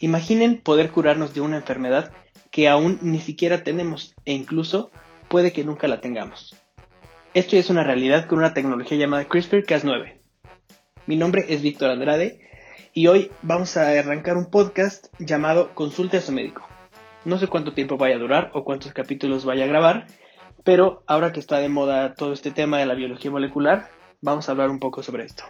Imaginen poder curarnos de una enfermedad que aún ni siquiera tenemos e incluso puede que nunca la tengamos. Esto ya es una realidad con una tecnología llamada CRISPR-Cas9. Mi nombre es Víctor Andrade y hoy vamos a arrancar un podcast llamado Consulte a su médico. No sé cuánto tiempo vaya a durar o cuántos capítulos vaya a grabar, pero ahora que está de moda todo este tema de la biología molecular, vamos a hablar un poco sobre esto.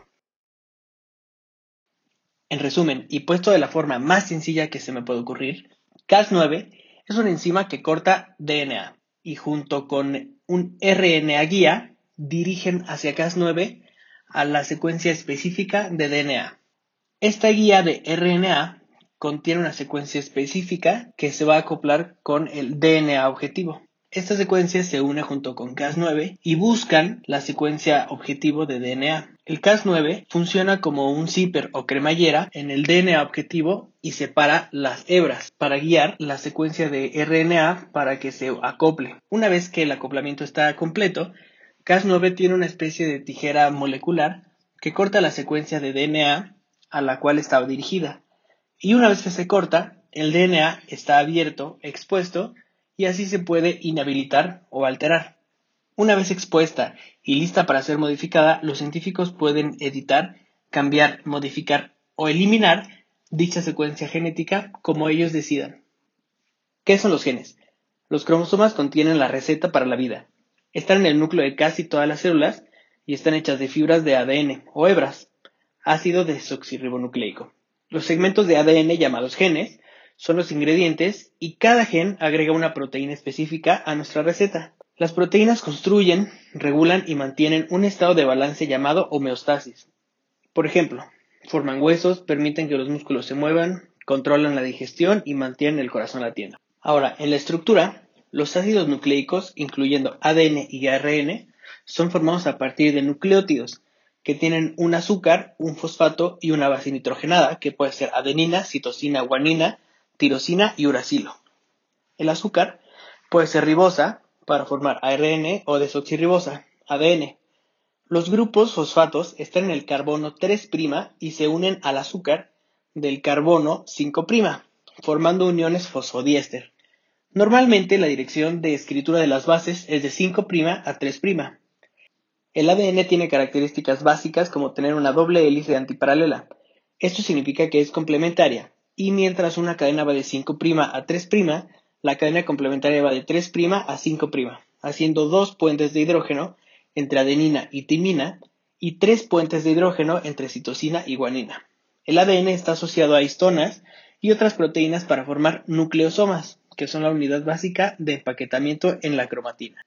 En resumen, y puesto de la forma más sencilla que se me puede ocurrir, Cas9 es una enzima que corta DNA y junto con un RNA guía dirigen hacia Cas9 a la secuencia específica de DNA. Esta guía de RNA contiene una secuencia específica que se va a acoplar con el DNA objetivo. Esta secuencia se une junto con Cas9 y buscan la secuencia objetivo de DNA. El Cas9 funciona como un zipper o cremallera en el DNA objetivo y separa las hebras para guiar la secuencia de RNA para que se acople. Una vez que el acoplamiento está completo, Cas9 tiene una especie de tijera molecular que corta la secuencia de DNA a la cual estaba dirigida. Y una vez que se corta, el DNA está abierto, expuesto, y así se puede inhabilitar o alterar. Una vez expuesta y lista para ser modificada, los científicos pueden editar, cambiar, modificar o eliminar dicha secuencia genética como ellos decidan. ¿Qué son los genes? Los cromosomas contienen la receta para la vida. Están en el núcleo de casi todas las células y están hechas de fibras de ADN o hebras, ácido desoxirribonucleico. Los segmentos de ADN llamados genes son los ingredientes y cada gen agrega una proteína específica a nuestra receta. Las proteínas construyen, regulan y mantienen un estado de balance llamado homeostasis. Por ejemplo, forman huesos, permiten que los músculos se muevan, controlan la digestión y mantienen el corazón latiendo. Ahora, en la estructura, los ácidos nucleicos, incluyendo ADN y ARN, son formados a partir de nucleótidos, que tienen un azúcar, un fosfato y una base nitrogenada, que puede ser adenina, citosina, guanina, tirosina y uracilo. El azúcar puede ser ribosa para formar ARN o desoxirribosa, ADN. Los grupos fosfatos están en el carbono 3' y se unen al azúcar del carbono 5', formando uniones fosfodiéster. Normalmente la dirección de escritura de las bases es de 5' a 3'. El ADN tiene características básicas como tener una doble hélice antiparalela. Esto significa que es complementaria, y mientras una cadena va de 5' a 3', la cadena complementaria va de 3' a 5', haciendo dos puentes de hidrógeno entre adenina y timina y tres puentes de hidrógeno entre citosina y guanina. El ADN está asociado a histonas y otras proteínas para formar nucleosomas, que son la unidad básica de empaquetamiento en la cromatina.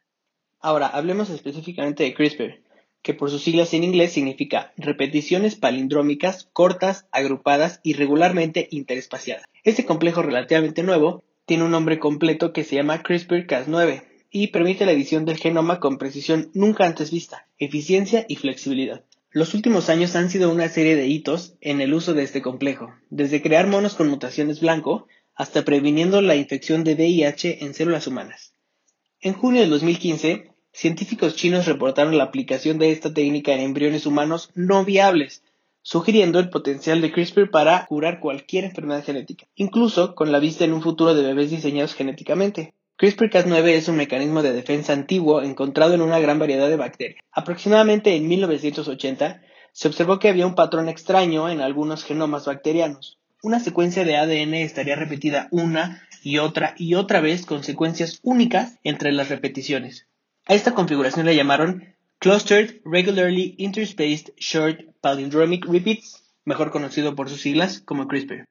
Ahora, hablemos específicamente de CRISPR que por sus siglas en inglés significa repeticiones palindrómicas cortas, agrupadas y regularmente interespaciadas. Este complejo relativamente nuevo tiene un nombre completo que se llama CRISPR-Cas9 y permite la edición del genoma con precisión nunca antes vista, eficiencia y flexibilidad. Los últimos años han sido una serie de hitos en el uso de este complejo, desde crear monos con mutaciones blanco hasta previniendo la infección de VIH en células humanas. En junio de 2015, científicos chinos reportaron la aplicación de esta técnica en embriones humanos no viables, sugiriendo el potencial de CRISPR para curar cualquier enfermedad genética, incluso con la vista en un futuro de bebés diseñados genéticamente. CRISPR-Cas9 es un mecanismo de defensa antiguo encontrado en una gran variedad de bacterias. Aproximadamente en 1980 se observó que había un patrón extraño en algunos genomas bacterianos. Una secuencia de ADN estaría repetida una y otra y otra vez con secuencias únicas entre las repeticiones. A esta configuración le llamaron Clustered Regularly Interspaced Short Palindromic Repeats, mejor conocido por sus siglas como CRISPR.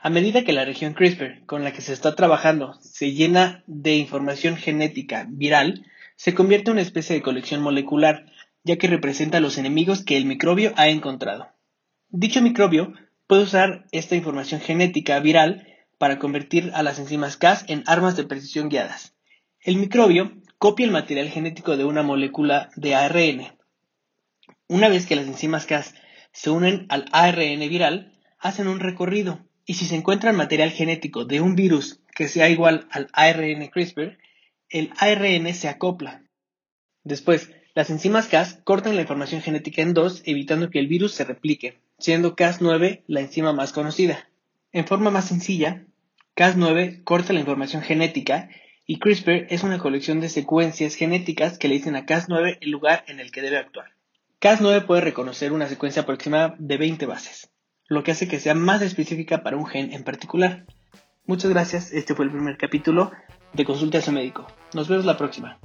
A medida que la región CRISPR con la que se está trabajando se llena de información genética viral, se convierte en una especie de colección molecular, ya que representa los enemigos que el microbio ha encontrado. Dicho microbio puede usar esta información genética viral para convertir a las enzimas Cas en armas de precisión guiadas. El microbio copia el material genético de una molécula de ARN. Una vez que las enzimas Cas se unen al ARN viral, hacen un recorrido y si se encuentra material genético de un virus que sea igual al ARN CRISPR, el ARN se acopla. Después, las enzimas Cas cortan la información genética en dos, evitando que el virus se replique, siendo Cas9 la enzima más conocida. En forma más sencilla, Cas9 corta la información genética y CRISPR es una colección de secuencias genéticas que le dicen a Cas9 el lugar en el que debe actuar. Cas9 puede reconocer una secuencia aproximada de 20 bases, lo que hace que sea más específica para un gen en particular. Muchas gracias, este fue el primer capítulo de Consulta a su médico. Nos vemos la próxima.